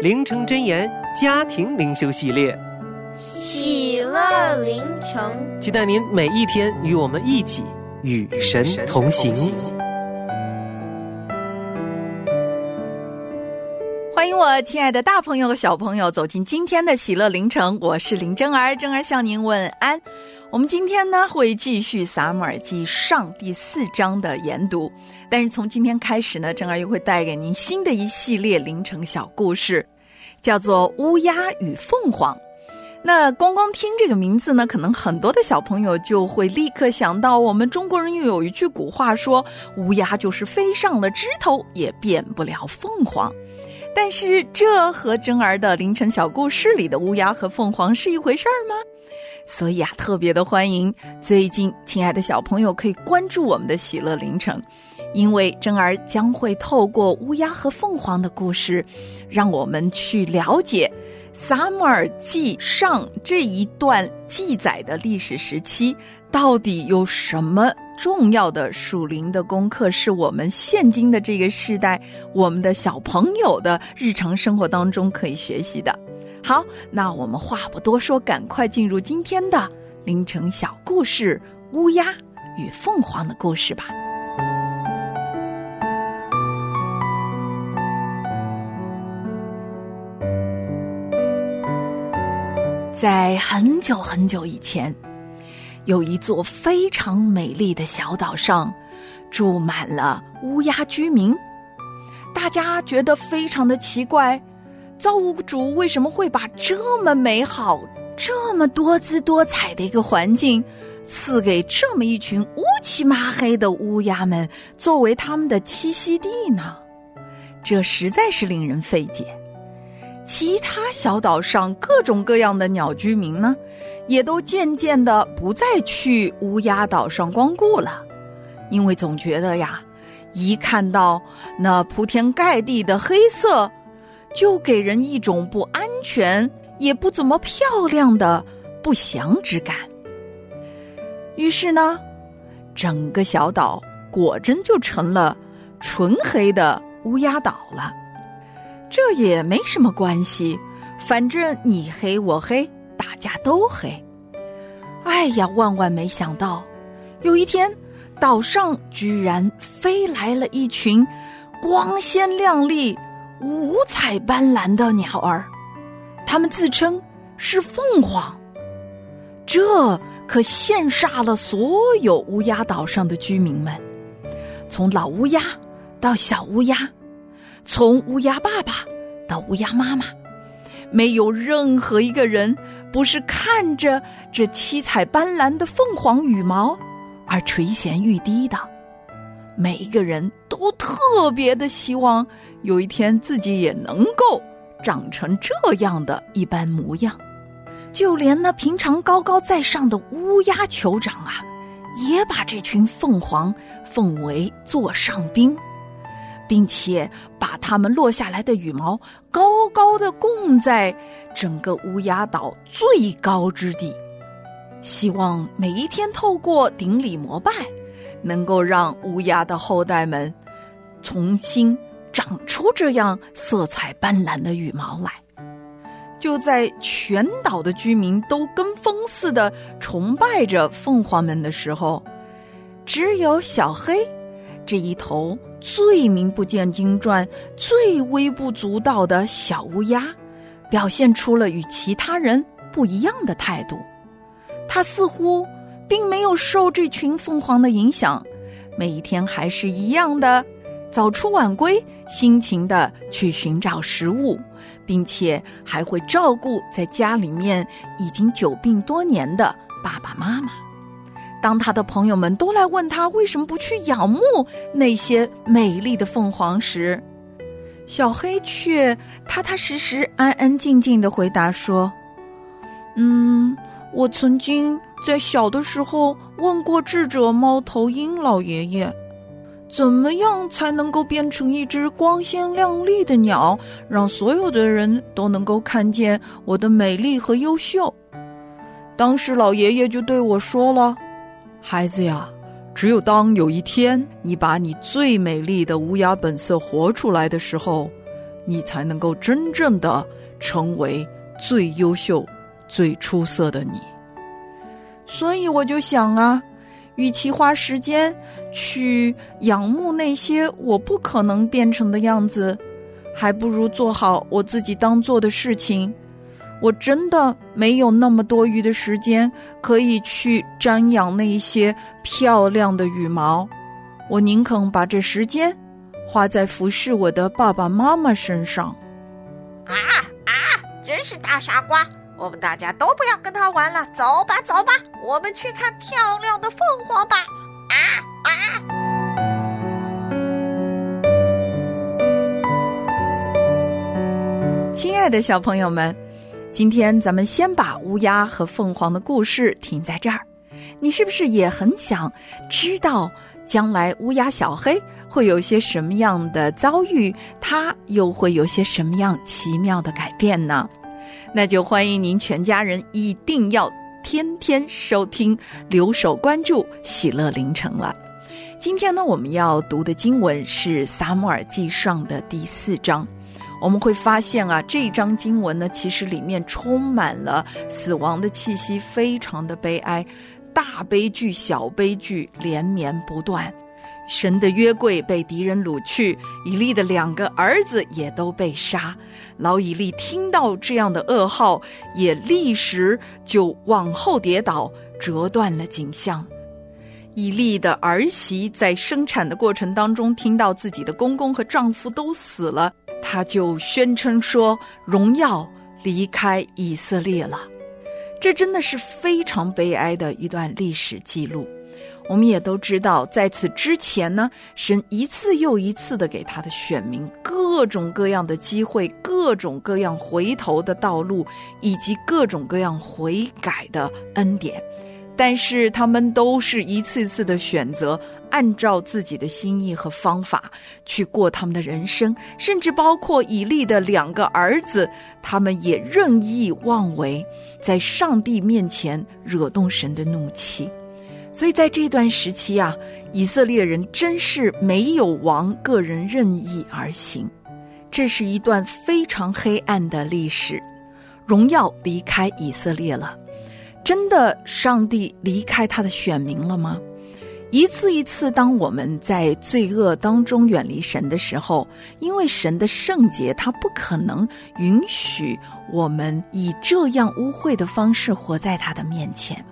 灵城真言家庭灵修系列，喜乐灵城，期待您每一天与我们一起与神同行。我亲爱的大朋友和小朋友走进今天的喜乐灵城，我是林真儿，真儿向您问安。我们今天呢会继续撒母耳记上第四章的研读，但是从今天开始呢，真儿又会带给您新的一系列凌晨小故事，叫做《乌鸦与凤凰》。那光光听这个名字呢，可能很多的小朋友就会立刻想到，我们中国人又有一句古话说：“乌鸦就是飞上了枝头，也变不了凤凰。”但是这和真儿的凌晨小故事里的乌鸦和凤凰是一回事儿吗？所以啊，特别的欢迎最近亲爱的小朋友可以关注我们的喜乐凌晨，因为真儿将会透过乌鸦和凤凰的故事，让我们去了解撒母耳记上这一段记载的历史时期到底有什么重要的属灵的功课，是我们现今的这个时代我们的小朋友的日常生活当中可以学习的。好，那我们话不多说，赶快进入今天的凌晨小故事——乌鸦与凤凰的故事吧。在很久很久以前，有一座非常美丽的小岛上，住满了乌鸦居民。大家觉得非常的奇怪。造物主为什么会把这么美好、这么多姿多彩的一个环境，赐给这么一群乌漆麻黑的乌鸦们作为他们的栖息地呢？这实在是令人费解。其他小岛上各种各样的鸟居民呢，也都渐渐的不再去乌鸦岛上光顾了，因为总觉得呀，一看到那铺天盖地的黑色。就给人一种不安全也不怎么漂亮的不祥之感。于是呢，整个小岛果真就成了纯黑的乌鸦岛了。这也没什么关系，反正你黑我黑，大家都黑。哎呀，万万没想到，有一天，岛上居然飞来了一群光鲜亮丽。五彩斑斓的鸟儿，它们自称是凤凰，这可羡煞了所有乌鸦岛上的居民们。从老乌鸦到小乌鸦，从乌鸦爸爸到乌鸦妈妈，没有任何一个人不是看着这七彩斑斓的凤凰羽毛而垂涎欲滴的。每一个人都特别的希望有一天自己也能够长成这样的一般模样，就连那平常高高在上的乌鸦酋长啊，也把这群凤凰奉为座上宾，并且把它们落下来的羽毛高高的供在整个乌鸦岛最高之地，希望每一天透过顶礼膜拜。能够让乌鸦的后代们重新长出这样色彩斑斓的羽毛来。就在全岛的居民都跟风似的崇拜着凤凰们的时候，只有小黑这一头最名不见经传、最微不足道的小乌鸦，表现出了与其他人不一样的态度。它似乎并没有受这群凤凰的影响，每一天还是一样的早出晚归，辛勤的去寻找食物，并且还会照顾在家里面已经久病多年的爸爸妈妈。当他的朋友们都来问他为什么不去仰慕那些美丽的凤凰时，小黑却踏踏实实、安安静静的回答说：“嗯，我曾经在小的时候问过智者猫头鹰老爷爷，怎么样才能够变成一只光鲜亮丽的鸟，让所有的人都能够看见我的美丽和优秀？当时老爷爷就对我说了。”孩子呀，只有当有一天你把你最美丽的乌鸦本色活出来的时候，你才能够真正的成为最优秀、最出色的你。所以我就想啊，与其花时间去仰慕那些我不可能变成的样子，还不如做好我自己当做的事情。我真的没有那么多余的时间可以去瞻仰那些漂亮的羽毛，我宁肯把这时间花在服侍我的爸爸妈妈身上。啊啊！真是大傻瓜！我们大家都不要跟他玩了，走吧走吧，我们去看漂亮的凤凰吧！啊啊！亲爱的小朋友们。今天咱们先把乌鸦和凤凰的故事停在这儿。你是不是也很想知道将来乌鸦小黑会有些什么样的遭遇？它又会有些什么样奇妙的改变呢？那就欢迎您全家人一定要天天收听、留守关注《喜乐凌晨》了。今天呢，我们要读的经文是《撒母耳记上》的第四章。我们会发现啊，这章经文呢，其实里面充满了死亡的气息，非常的悲哀，大悲剧、小悲剧连绵不断。神的约柜被敌人掳去，以利的两个儿子也都被杀。老以利听到这样的噩耗，也立时就往后跌倒，折断了颈项。以利的儿媳在生产的过程当中，听到自己的公公和丈夫都死了。他就宣称说：“荣耀离开以色列了。”这真的是非常悲哀的一段历史记录。我们也都知道，在此之前呢，神一次又一次的给他的选民各种各样的机会，各种各样回头的道路，以及各种各样悔改的恩典。但是他们都是一次次的选择，按照自己的心意和方法去过他们的人生，甚至包括以利的两个儿子，他们也任意妄为，在上帝面前惹动神的怒气。所以在这段时期啊，以色列人真是没有王个人任意而行，这是一段非常黑暗的历史，荣耀离开以色列了。真的，上帝离开他的选民了吗？一次一次，当我们在罪恶当中远离神的时候，因为神的圣洁，他不可能允许我们以这样污秽的方式活在他的面前。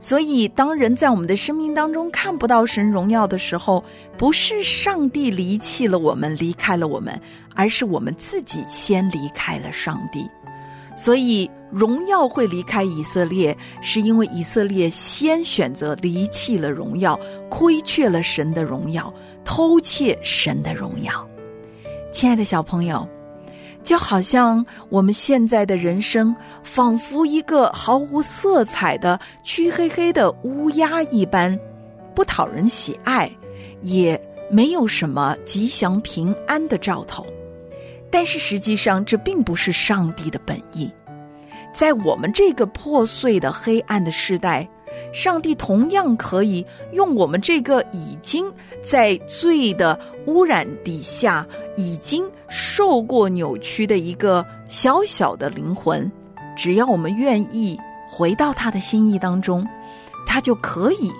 所以，当人在我们的生命当中看不到神荣耀的时候，不是上帝离弃了我们，离开了我们，而是我们自己先离开了上帝。所以。荣耀会离开以色列，是因为以色列先选择离弃了荣耀，亏缺了神的荣耀，偷窃神的荣耀。亲爱的小朋友，就好像我们现在的人生，仿佛一个毫无色彩的黢黑黑的乌鸦一般，不讨人喜爱，也没有什么吉祥平安的兆头。但是实际上，这并不是上帝的本意。在我们这个破碎的黑暗的时代，上帝同样可以用我们这个已经在罪的污染底下、已经受过扭曲的一个小小的灵魂，只要我们愿意回到他的心意当中，他就可以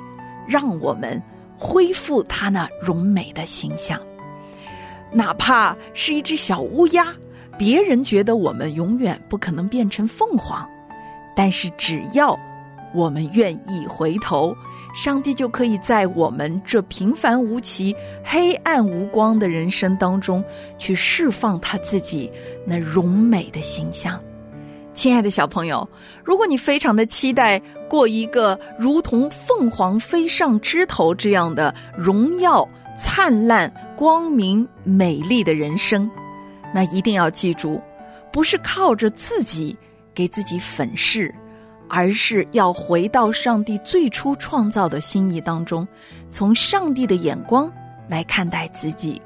让我们恢复他那荣美的形象。哪怕是一只小乌鸦，别人觉得我们永远不可能变成凤凰，但是只要我们愿意回头，上帝就可以在我们这平凡无奇、黑暗无光的人生当中，去释放他自己那荣美的形象。亲爱的小朋友，如果你非常的期待过一个如同凤凰飞上枝头这样的荣耀、灿烂、光明、美丽的人生，那一定要记住，不是靠着自己给自己粉饰，而是要回到上帝最初创造的心意当中，从上帝的眼光来看待自己，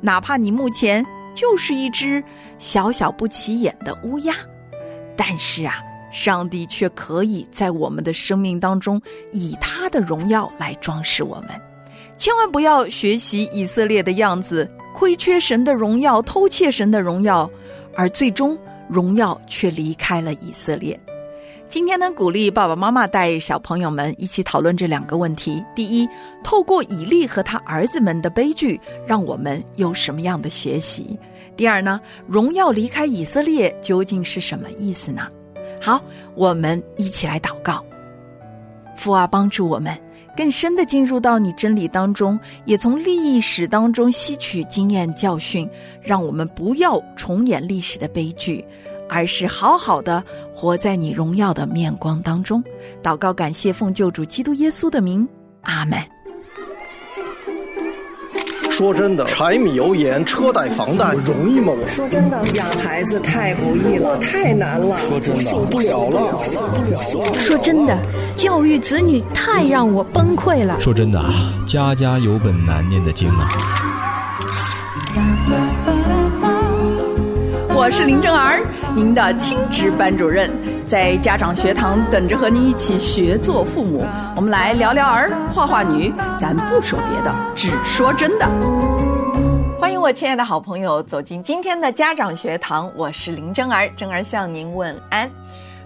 哪怕你目前就是一只小小不起眼的乌鸦。但是啊，上帝却可以在我们的生命当中以他的荣耀来装饰我们。千万不要学习以色列的样子，亏缺神的荣耀，偷窃神的荣耀，而最终荣耀却离开了以色列。今天呢，鼓励爸爸妈妈带小朋友们一起讨论这两个问题：第一，透过以利和他儿子们的悲剧，让我们有什么样的学习？第二呢，荣耀离开以色列究竟是什么意思呢？好，我们一起来祷告。父啊，帮助我们更深的进入到你真理当中，也从历史当中吸取经验教训，让我们不要重演历史的悲剧，而是好好的活在你荣耀的面光当中。祷告，感谢奉救主基督耶稣的名，阿门。说真的，柴米油盐、车贷、房贷容易吗？我说真的，养孩子太不易了，太难了。说真的，受不了了。说真的，教育子女太让我崩溃了。说真的啊，家家有本难念的经啊。我是林正儿，您的亲职班主任，在家长学堂等着和您一起学做父母。我们来聊聊儿，画画女，咱不说别的，只说真的。欢迎我亲爱的好朋友走进今天的家长学堂，我是林真儿，真儿向您问安。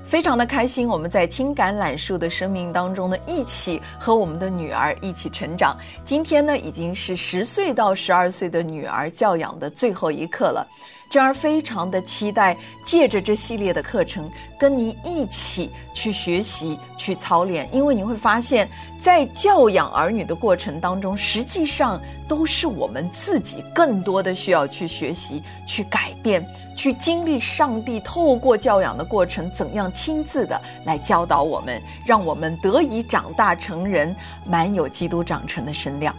非常的开心，我们在听橄榄树的生命当中呢，一起和我们的女儿一起成长。今天呢，已经是十岁到十二岁的女儿教养的最后一课了。真儿非常的期待，借着这系列的课程，跟您一起去学习、去操练。因为你会发现，在教养儿女的过程当中，实际上都是我们自己更多的需要去学习、去改变、去经历。上帝透过教养的过程，怎样亲自的来教导我们，让我们得以长大成人，满有基督长成的身量。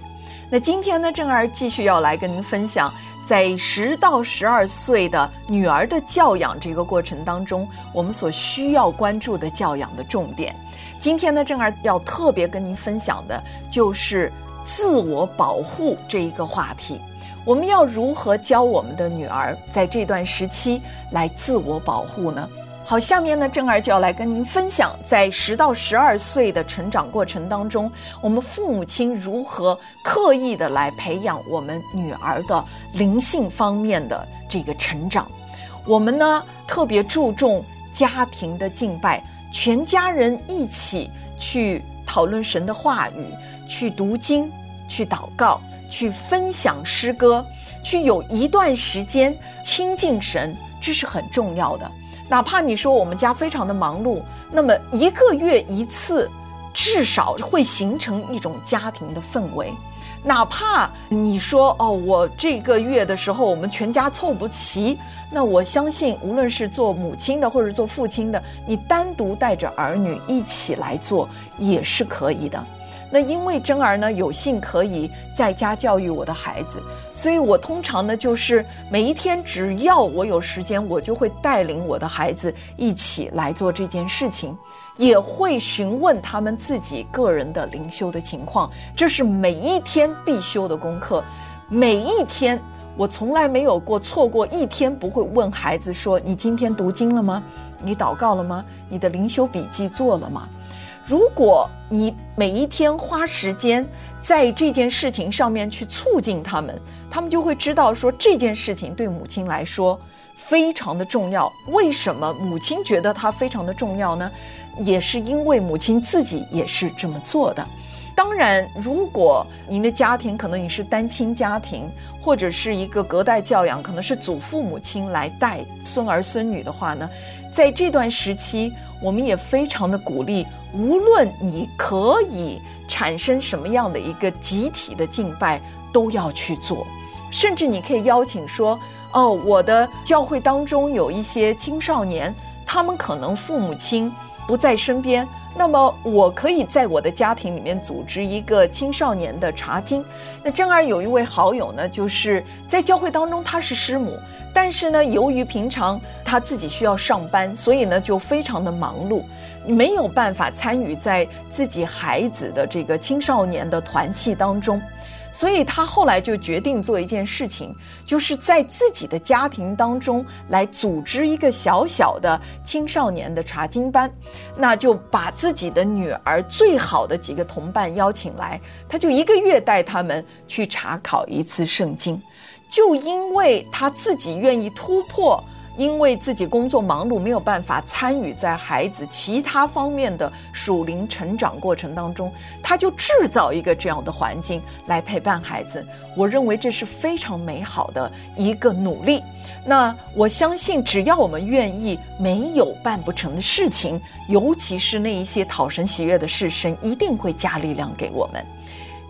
那今天呢，正儿继续要来跟您分享。在十到十二岁的女儿的教养这个过程当中，我们所需要关注的教养的重点，今天呢，正儿要特别跟您分享的就是自我保护这一个话题。我们要如何教我们的女儿在这段时期来自我保护呢？好，下面呢，正儿就要来跟您分享，在十到十二岁的成长过程当中，我们父母亲如何刻意的来培养我们女儿的灵性方面的这个成长。我们呢特别注重家庭的敬拜，全家人一起去讨论神的话语，去读经，去祷告，去分享诗歌，去有一段时间亲近神，这是很重要的。哪怕你说我们家非常的忙碌，那么一个月一次，至少会形成一种家庭的氛围。哪怕你说哦，我这个月的时候我们全家凑不齐，那我相信无论是做母亲的或者做父亲的，你单独带着儿女一起来做也是可以的。那因为真儿呢有幸可以在家教育我的孩子，所以我通常呢就是每一天只要我有时间，我就会带领我的孩子一起来做这件事情，也会询问他们自己个人的灵修的情况，这是每一天必修的功课。每一天我从来没有过错过一天，不会问孩子说：“你今天读经了吗？你祷告了吗？你的灵修笔记做了吗？”如果你每一天花时间在这件事情上面去促进他们，他们就会知道说这件事情对母亲来说非常的重要。为什么母亲觉得它非常的重要呢？也是因为母亲自己也是这么做的。当然，如果您的家庭可能你是单亲家庭，或者是一个隔代教养，可能是祖父母亲来带孙儿孙女的话呢，在这段时期，我们也非常的鼓励，无论你可以产生什么样的一个集体的敬拜，都要去做，甚至你可以邀请说。哦，我的教会当中有一些青少年，他们可能父母亲不在身边，那么我可以在我的家庭里面组织一个青少年的查经。那正儿有一位好友呢，就是在教会当中他是师母，但是呢，由于平常他自己需要上班，所以呢就非常的忙碌，没有办法参与在自己孩子的这个青少年的团契当中。所以他后来就决定做一件事情，就是在自己的家庭当中来组织一个小小的青少年的查经班，那就把自己的女儿最好的几个同伴邀请来，他就一个月带他们去查考一次圣经，就因为他自己愿意突破。因为自己工作忙碌，没有办法参与在孩子其他方面的属灵成长过程当中，他就制造一个这样的环境来陪伴孩子。我认为这是非常美好的一个努力。那我相信，只要我们愿意，没有办不成的事情，尤其是那一些讨神喜悦的事，神一定会加力量给我们。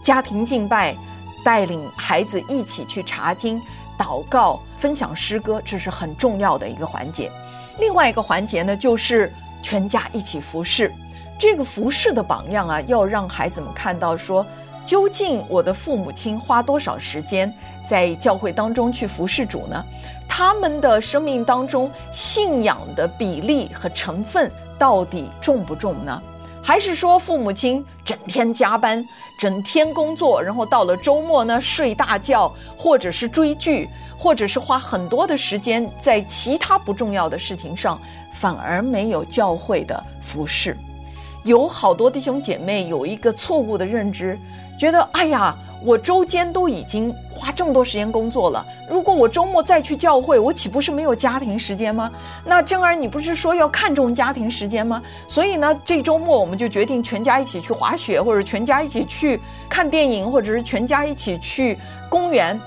家庭敬拜，带领孩子一起去查经。祷告、分享诗歌，这是很重要的一个环节。另外一个环节呢，就是全家一起服侍。这个服侍的榜样啊，要让孩子们看到说，究竟我的父母亲花多少时间在教会当中去服侍主呢？他们的生命当中信仰的比例和成分到底重不重呢？还是说父母亲整天加班？整天工作，然后到了周末呢睡大觉，或者是追剧，或者是花很多的时间在其他不重要的事情上，反而没有教会的服饰。有好多弟兄姐妹有一个错误的认知，觉得哎呀。我周间都已经花这么多时间工作了，如果我周末再去教会，我岂不是没有家庭时间吗？那正儿，你不是说要看重家庭时间吗？所以呢，这周末我们就决定全家一起去滑雪，或者全家一起去看电影，或者是全家一起去公园。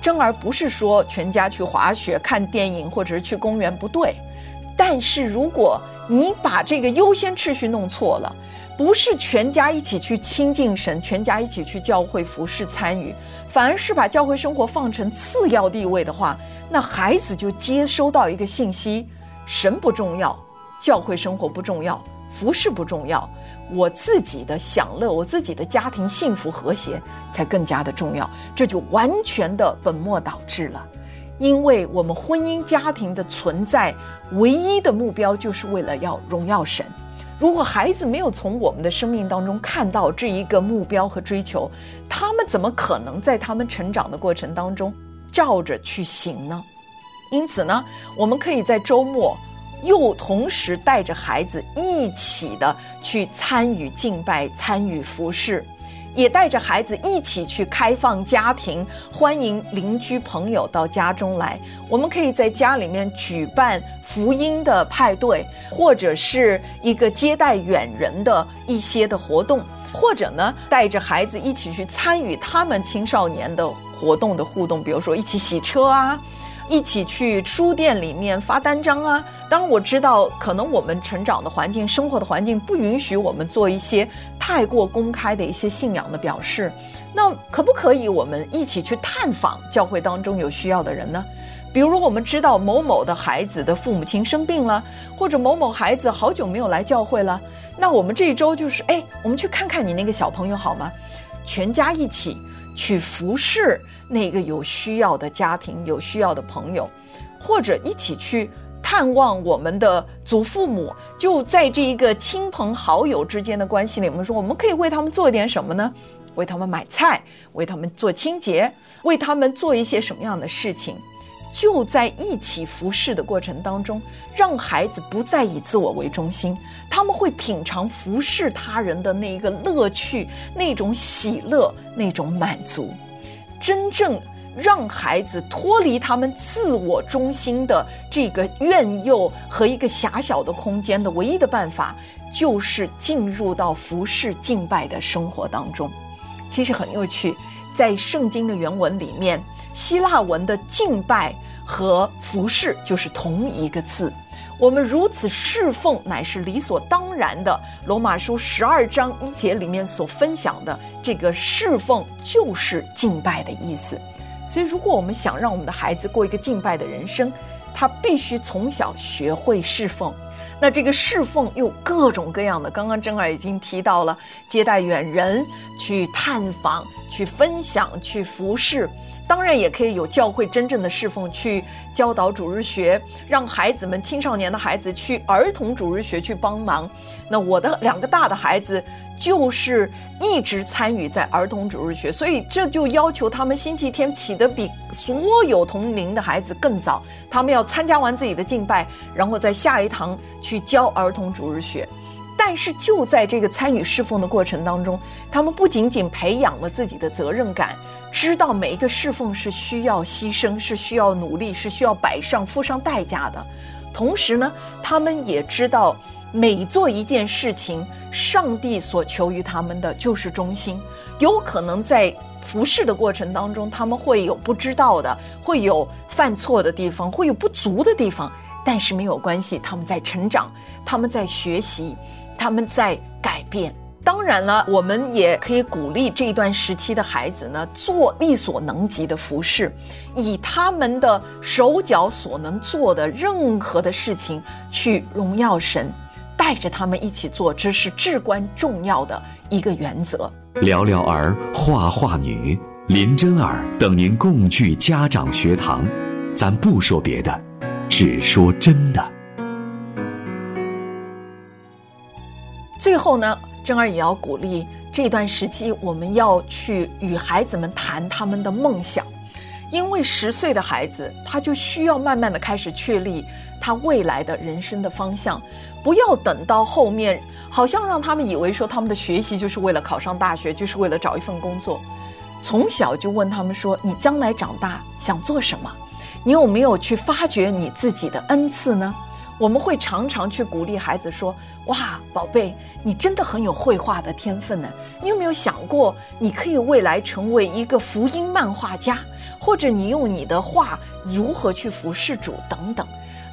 正儿不是说全家去滑雪、看电影，或者是去公园不对，但是如果你把这个优先次序弄错了。不是全家一起去亲近神，全家一起去教会服侍参与，反而是把教会生活放成次要地位的话，那孩子就接收到一个信息：神不重要，教会生活不重要，服侍不重要，我自己的享乐，我自己的家庭幸福和谐才更加的重要。这就完全的本末倒置了，因为我们婚姻家庭的存在，唯一的目标就是为了要荣耀神。如果孩子没有从我们的生命当中看到这一个目标和追求，他们怎么可能在他们成长的过程当中照着去行呢？因此呢，我们可以在周末又同时带着孩子一起的去参与敬拜、参与服饰。也带着孩子一起去开放家庭，欢迎邻居朋友到家中来。我们可以在家里面举办福音的派对，或者是一个接待远人的一些的活动，或者呢，带着孩子一起去参与他们青少年的活动的互动，比如说一起洗车啊。一起去书店里面发单张啊！当然我知道，可能我们成长的环境、生活的环境不允许我们做一些太过公开的一些信仰的表示。那可不可以我们一起去探访教会当中有需要的人呢？比如我们知道某某的孩子的父母亲生病了，或者某某孩子好久没有来教会了，那我们这一周就是哎，我们去看看你那个小朋友好吗？全家一起去服侍。那个有需要的家庭、有需要的朋友，或者一起去看望我们的祖父母，就在这一个亲朋好友之间的关系里，我们说我们可以为他们做点什么呢？为他们买菜，为他们做清洁，为他们做一些什么样的事情？就在一起服侍的过程当中，让孩子不再以自我为中心，他们会品尝服侍他人的那一个乐趣、那种喜乐、那种满足。真正让孩子脱离他们自我中心的这个怨诱和一个狭小的空间的唯一的办法，就是进入到服侍敬拜的生活当中。其实很有趣，在圣经的原文里面，希腊文的敬拜和服侍就是同一个字。我们如此侍奉，乃是理所当然的。罗马书十二章一节里面所分享的这个侍奉，就是敬拜的意思。所以，如果我们想让我们的孩子过一个敬拜的人生，他必须从小学会侍奉。那这个侍奉又各种各样的，刚刚珍儿已经提到了接待远人、去探访、去分享、去服侍。当然也可以有教会真正的侍奉，去教导主日学，让孩子们、青少年的孩子去儿童主日学去帮忙。那我的两个大的孩子就是一直参与在儿童主日学，所以这就要求他们星期天起得比所有同龄的孩子更早。他们要参加完自己的敬拜，然后在下一堂去教儿童主日学。但是就在这个参与侍奉的过程当中，他们不仅仅培养了自己的责任感。知道每一个侍奉是需要牺牲，是需要努力，是需要摆上、付上代价的。同时呢，他们也知道每做一件事情，上帝所求于他们的就是忠心。有可能在服侍的过程当中，他们会有不知道的，会有犯错的地方，会有不足的地方，但是没有关系，他们在成长，他们在学习，他们在改变。当然了，我们也可以鼓励这一段时期的孩子呢，做力所能及的服饰，以他们的手脚所能做的任何的事情去荣耀神，带着他们一起做，这是至关重要的一个原则。聊聊儿画画女林真儿等您共聚家长学堂，咱不说别的，只说真的。最后呢？真儿也要鼓励这段时期，我们要去与孩子们谈他们的梦想，因为十岁的孩子他就需要慢慢的开始确立他未来的人生的方向，不要等到后面，好像让他们以为说他们的学习就是为了考上大学，就是为了找一份工作，从小就问他们说：你将来长大想做什么？你有没有去发掘你自己的恩赐呢？我们会常常去鼓励孩子说：“哇，宝贝，你真的很有绘画的天分呢。你有没有想过，你可以未来成为一个福音漫画家，或者你用你的画如何去服侍主等等？”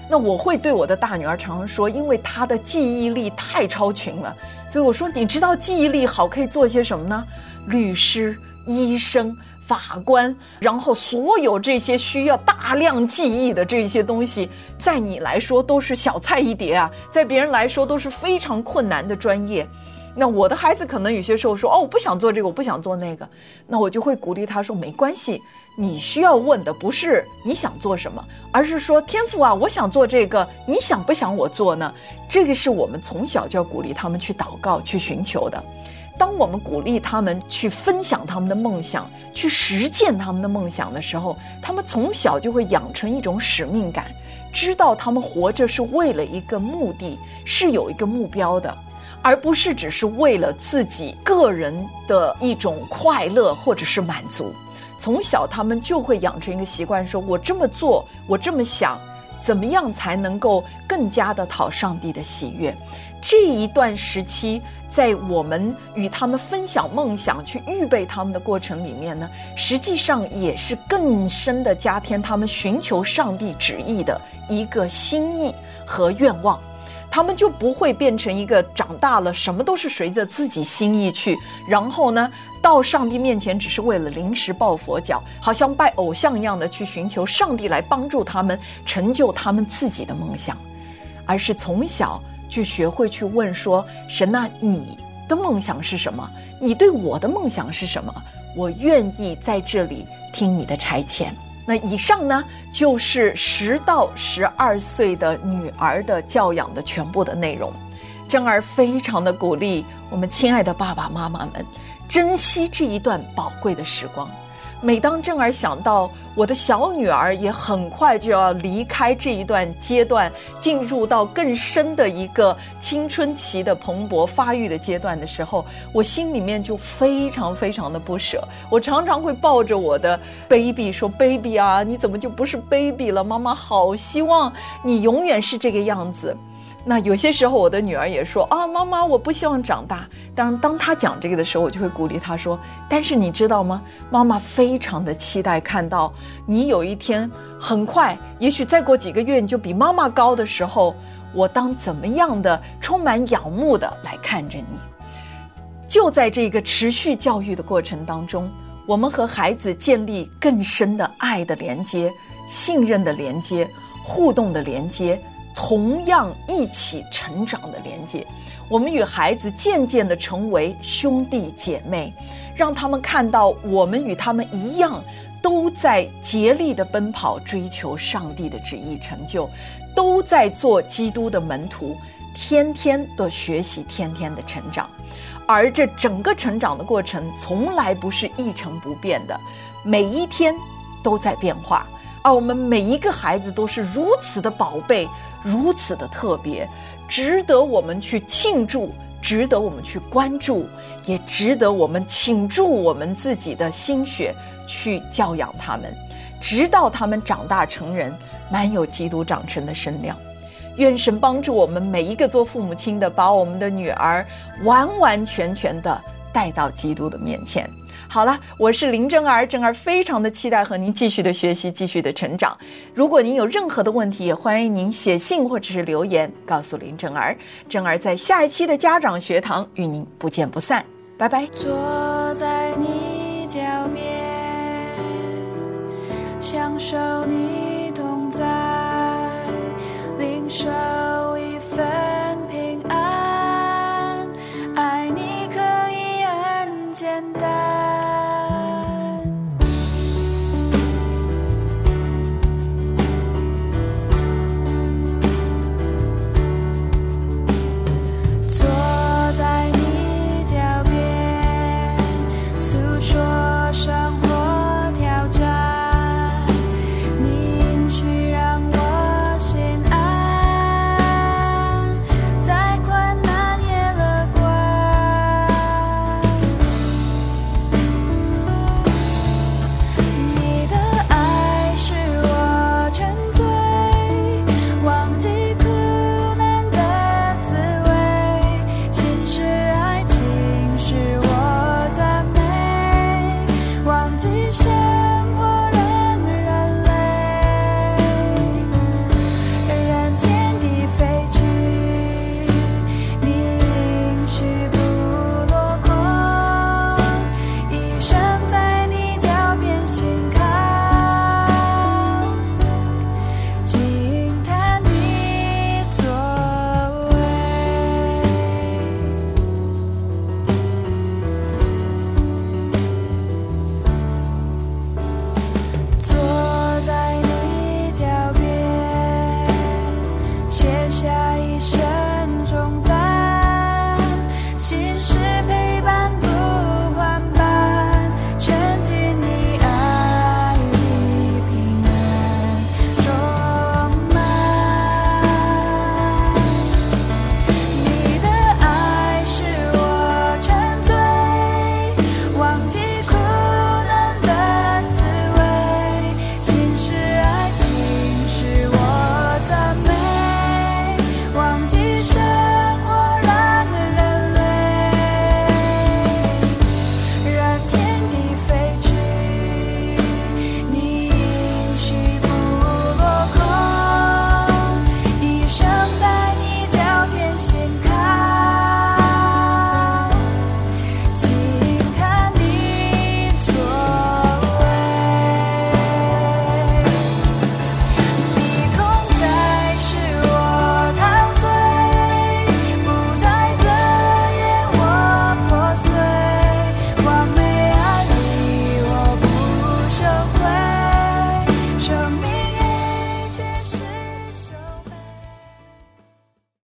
那我会对我的大女儿常常说，因为她的记忆力太超群了，所以我说：“你知道记忆力好可以做些什么呢？律师、医生。”法官，然后所有这些需要大量记忆的这些东西，在你来说都是小菜一碟啊，在别人来说都是非常困难的专业。那我的孩子可能有些时候说：“哦，我不想做这个，我不想做那个。”那我就会鼓励他说：“没关系，你需要问的不是你想做什么，而是说天赋啊，我想做这个，你想不想我做呢？”这个是我们从小就要鼓励他们去祷告、去寻求的。当我们鼓励他们去分享他们的梦想，去实践他们的梦想的时候，他们从小就会养成一种使命感，知道他们活着是为了一个目的，是有一个目标的，而不是只是为了自己个人的一种快乐或者是满足。从小他们就会养成一个习惯，说我这么做，我这么想，怎么样才能够更加的讨上帝的喜悦？这一段时期。在我们与他们分享梦想、去预备他们的过程里面呢，实际上也是更深的加添他们寻求上帝旨意的一个心意和愿望。他们就不会变成一个长大了什么都是随着自己心意去，然后呢，到上帝面前只是为了临时抱佛脚，好像拜偶像一样的去寻求上帝来帮助他们成就他们自己的梦想，而是从小。去学会去问说神呐，你的梦想是什么？你对我的梦想是什么？我愿意在这里听你的差遣。那以上呢，就是十到十二岁的女儿的教养的全部的内容。珍儿非常的鼓励我们亲爱的爸爸妈妈们，珍惜这一段宝贵的时光。每当正儿想到我的小女儿也很快就要离开这一段阶段，进入到更深的一个青春期的蓬勃发育的阶段的时候，我心里面就非常非常的不舍。我常常会抱着我的 baby 说：“baby 啊，你怎么就不是 baby 了？妈妈好希望你永远是这个样子。”那有些时候，我的女儿也说啊，妈妈，我不希望长大。当，当她讲这个的时候，我就会鼓励她说：“但是你知道吗？妈妈非常的期待看到你有一天很快，也许再过几个月，你就比妈妈高的时候，我当怎么样的充满仰慕的来看着你。”就在这个持续教育的过程当中，我们和孩子建立更深的爱的连接、信任的连接、互动的连接。同样一起成长的连接，我们与孩子渐渐的成为兄弟姐妹，让他们看到我们与他们一样，都在竭力的奔跑，追求上帝的旨意成就，都在做基督的门徒，天天的学习，天天的成长，而这整个成长的过程从来不是一成不变的，每一天都在变化，而我们每一个孩子都是如此的宝贝。如此的特别，值得我们去庆祝，值得我们去关注，也值得我们倾注我们自己的心血去教养他们，直到他们长大成人，满有基督长成的身量。愿神帮助我们每一个做父母亲的，把我们的女儿完完全全的带到基督的面前。好了，我是林真儿，真儿非常的期待和您继续的学习，继续的成长。如果您有任何的问题，也欢迎您写信或者是留言告诉林真儿。真儿在下一期的家长学堂与您不见不散，拜拜。坐在你脚边，享受你同在，领受。